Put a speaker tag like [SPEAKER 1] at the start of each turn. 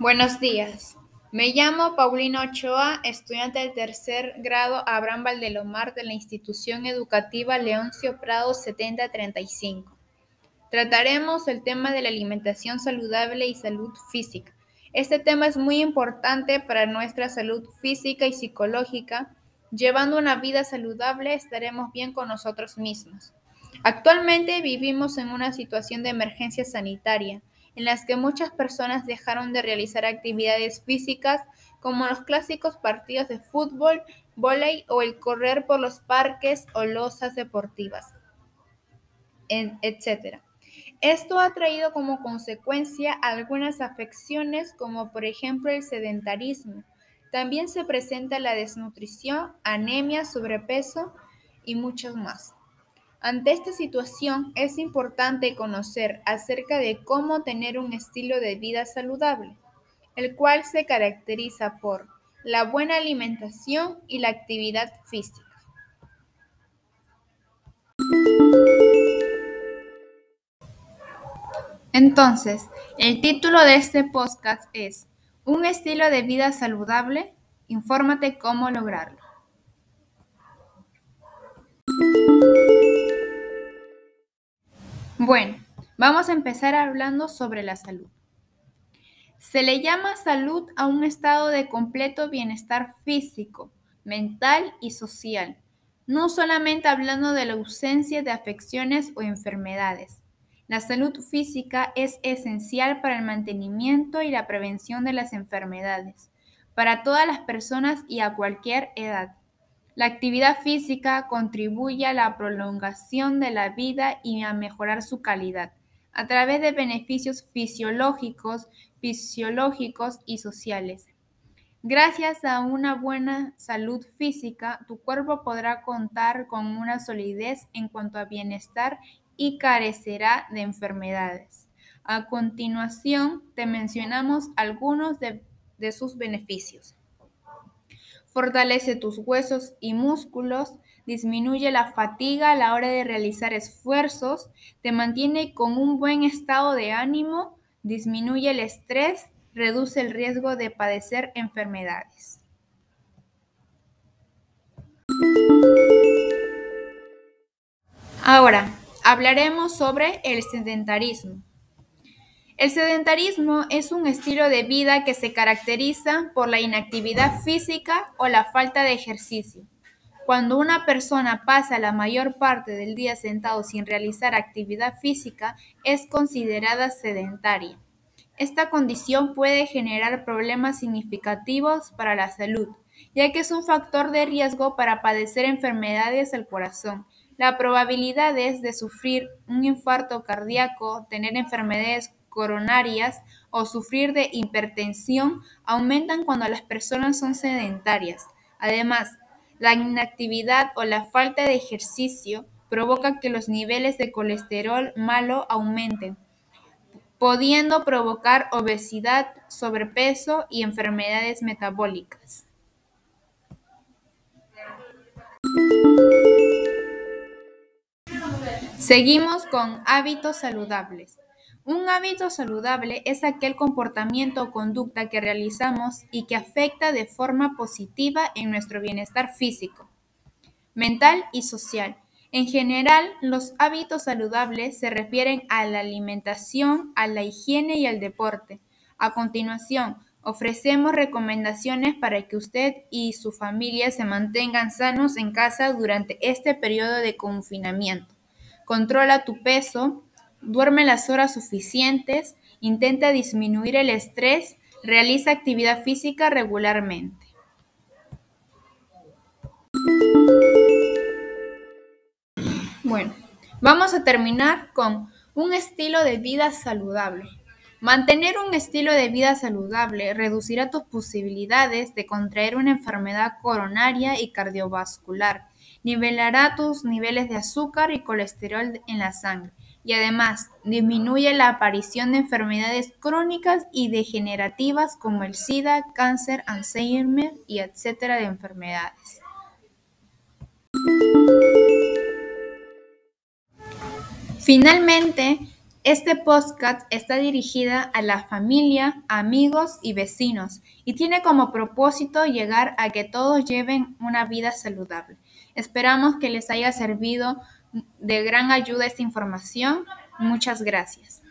[SPEAKER 1] Buenos días. Me llamo Paulina Ochoa, estudiante del tercer grado Abraham Valdelomar de la institución educativa Leoncio Prado 7035. Trataremos el tema de la alimentación saludable y salud física. Este tema es muy importante para nuestra salud física y psicológica. Llevando una vida saludable estaremos bien con nosotros mismos. Actualmente vivimos en una situación de emergencia sanitaria en las que muchas personas dejaron de realizar actividades físicas como los clásicos partidos de fútbol, vóley o el correr por los parques o losas deportivas, etc. Esto ha traído como consecuencia algunas afecciones como por ejemplo el sedentarismo. También se presenta la desnutrición, anemia, sobrepeso y muchos más. Ante esta situación es importante conocer acerca de cómo tener un estilo de vida saludable, el cual se caracteriza por la buena alimentación y la actividad física. Entonces, el título de este podcast es Un estilo de vida saludable. Infórmate cómo lograrlo. Bueno, vamos a empezar hablando sobre la salud. Se le llama salud a un estado de completo bienestar físico, mental y social, no solamente hablando de la ausencia de afecciones o enfermedades. La salud física es esencial para el mantenimiento y la prevención de las enfermedades, para todas las personas y a cualquier edad. La actividad física contribuye a la prolongación de la vida y a mejorar su calidad a través de beneficios fisiológicos, fisiológicos y sociales. Gracias a una buena salud física, tu cuerpo podrá contar con una solidez en cuanto a bienestar y carecerá de enfermedades. A continuación, te mencionamos algunos de, de sus beneficios fortalece tus huesos y músculos, disminuye la fatiga a la hora de realizar esfuerzos, te mantiene con un buen estado de ánimo, disminuye el estrés, reduce el riesgo de padecer enfermedades. Ahora, hablaremos sobre el sedentarismo. El sedentarismo es un estilo de vida que se caracteriza por la inactividad física o la falta de ejercicio. Cuando una persona pasa la mayor parte del día sentado sin realizar actividad física, es considerada sedentaria. Esta condición puede generar problemas significativos para la salud, ya que es un factor de riesgo para padecer enfermedades del corazón. La probabilidad de sufrir un infarto cardíaco, tener enfermedades coronarias o sufrir de hipertensión aumentan cuando las personas son sedentarias. Además, la inactividad o la falta de ejercicio provoca que los niveles de colesterol malo aumenten, pudiendo provocar obesidad, sobrepeso y enfermedades metabólicas. Seguimos con hábitos saludables. Un hábito saludable es aquel comportamiento o conducta que realizamos y que afecta de forma positiva en nuestro bienestar físico, mental y social. En general, los hábitos saludables se refieren a la alimentación, a la higiene y al deporte. A continuación, ofrecemos recomendaciones para que usted y su familia se mantengan sanos en casa durante este periodo de confinamiento. Controla tu peso, duerme las horas suficientes, intenta disminuir el estrés, realiza actividad física regularmente. Bueno, vamos a terminar con un estilo de vida saludable. Mantener un estilo de vida saludable reducirá tus posibilidades de contraer una enfermedad coronaria y cardiovascular, nivelará tus niveles de azúcar y colesterol en la sangre, y además disminuye la aparición de enfermedades crónicas y degenerativas como el SIDA, cáncer, Alzheimer y etcétera de enfermedades. Finalmente, Este podcast está dirigida a la familia, amigos y vecinos y tiene como propósito llegar a que todos lleven una vida saludable. Esperamos que les haya servido de gran ayuda esta información. Muchas gracias.